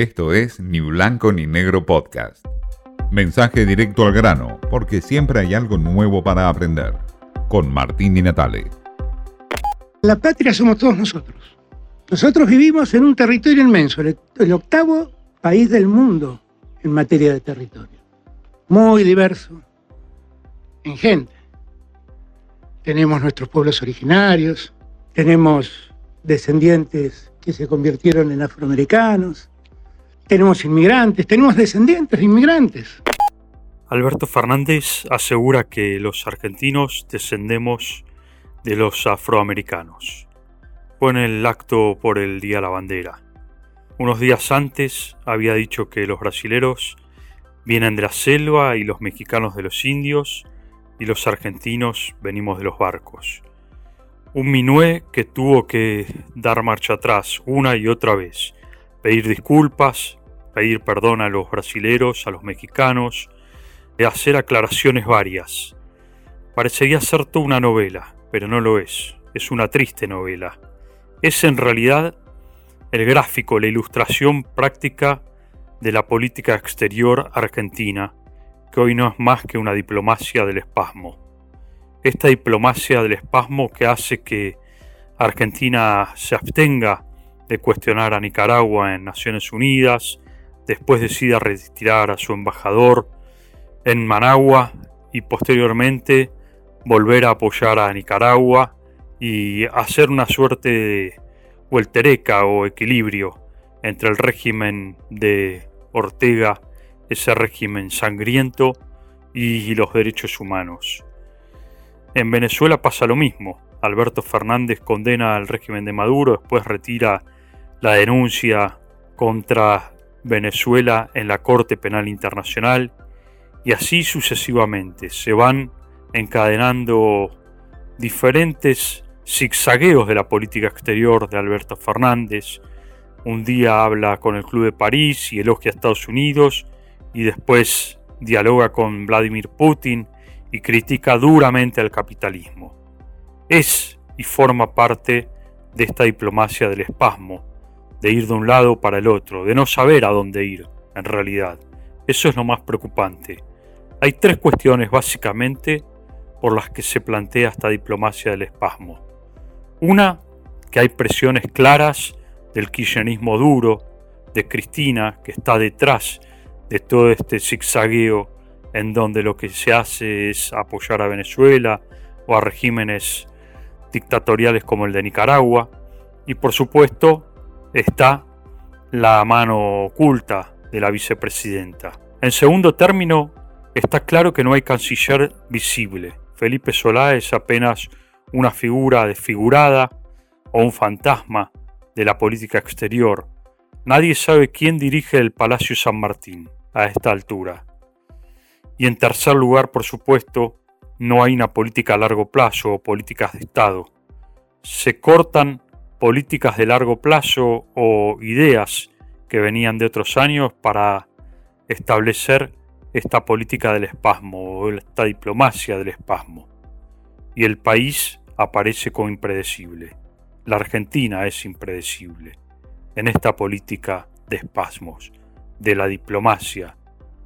Esto es Ni Blanco ni Negro Podcast. Mensaje directo al grano, porque siempre hay algo nuevo para aprender. Con Martín Di Natale. La patria somos todos nosotros. Nosotros vivimos en un territorio inmenso, el, octavo país del mundo en materia de territorio. Muy diverso en gente. Tenemos nuestros pueblos originarios, tenemos descendientes que se convirtieron en afroamericanos, tenemos inmigrantes, tenemos descendientes de inmigrantes. Alberto Fernández asegura que los argentinos descendemos de los afroamericanos. En el acto por el Día de la Bandera. Unos días antes había dicho que los brasileros vienen de la selva y los mexicanos de los indios y los argentinos venimos de los barcos. Un minué que tuvo que dar marcha atrás una y otra vez, pedir disculpas, pedir perdón a los brasileros, a los mexicanos, de hacer aclaraciones varias. Parecería ser toda una novela, pero no lo es, es una triste novela. Es en realidad el gráfico, la ilustración práctica de la política exterior argentina, que hoy no es más que una diplomacia del espasmo. Esta diplomacia del espasmo que hace que Argentina se abstenga de cuestionar a Nicaragua en Naciones Unidas, después decida retirar a su embajador en Managua y posteriormente volver a apoyar a Nicaragua y hacer una suerte de vueltereca o equilibrio entre el régimen de Ortega, ese régimen sangriento, y los derechos humanos. En Venezuela pasa lo mismo. Alberto Fernández condena al régimen de Maduro, después retira la denuncia contra Venezuela en la Corte Penal Internacional y así sucesivamente. Se van encadenando diferentes zigzagueos de la política exterior de Alberto Fernández. Un día habla con el Club de París y elogia a Estados Unidos y después dialoga con Vladimir Putin y critica duramente al capitalismo. Es y forma parte de esta diplomacia del espasmo, de ir de un lado para el otro, de no saber a dónde ir, en realidad. Eso es lo más preocupante. Hay tres cuestiones básicamente por las que se plantea esta diplomacia del espasmo. Una, que hay presiones claras del kirchnerismo duro, de Cristina, que está detrás de todo este zigzagueo en donde lo que se hace es apoyar a Venezuela o a regímenes dictatoriales como el de Nicaragua. Y por supuesto, está la mano oculta de la vicepresidenta. En segundo término, está claro que no hay canciller visible. Felipe Solá es apenas una figura desfigurada o un fantasma de la política exterior. Nadie sabe quién dirige el Palacio San Martín a esta altura. Y en tercer lugar, por supuesto, no hay una política a largo plazo o políticas de Estado. Se cortan políticas de largo plazo o ideas que venían de otros años para establecer esta política del espasmo o esta diplomacia del espasmo. Y el país aparece como impredecible. La Argentina es impredecible en esta política de espasmos, de la diplomacia,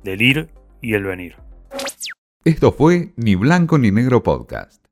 del ir y el venir. Esto fue Ni Blanco ni Negro Podcast.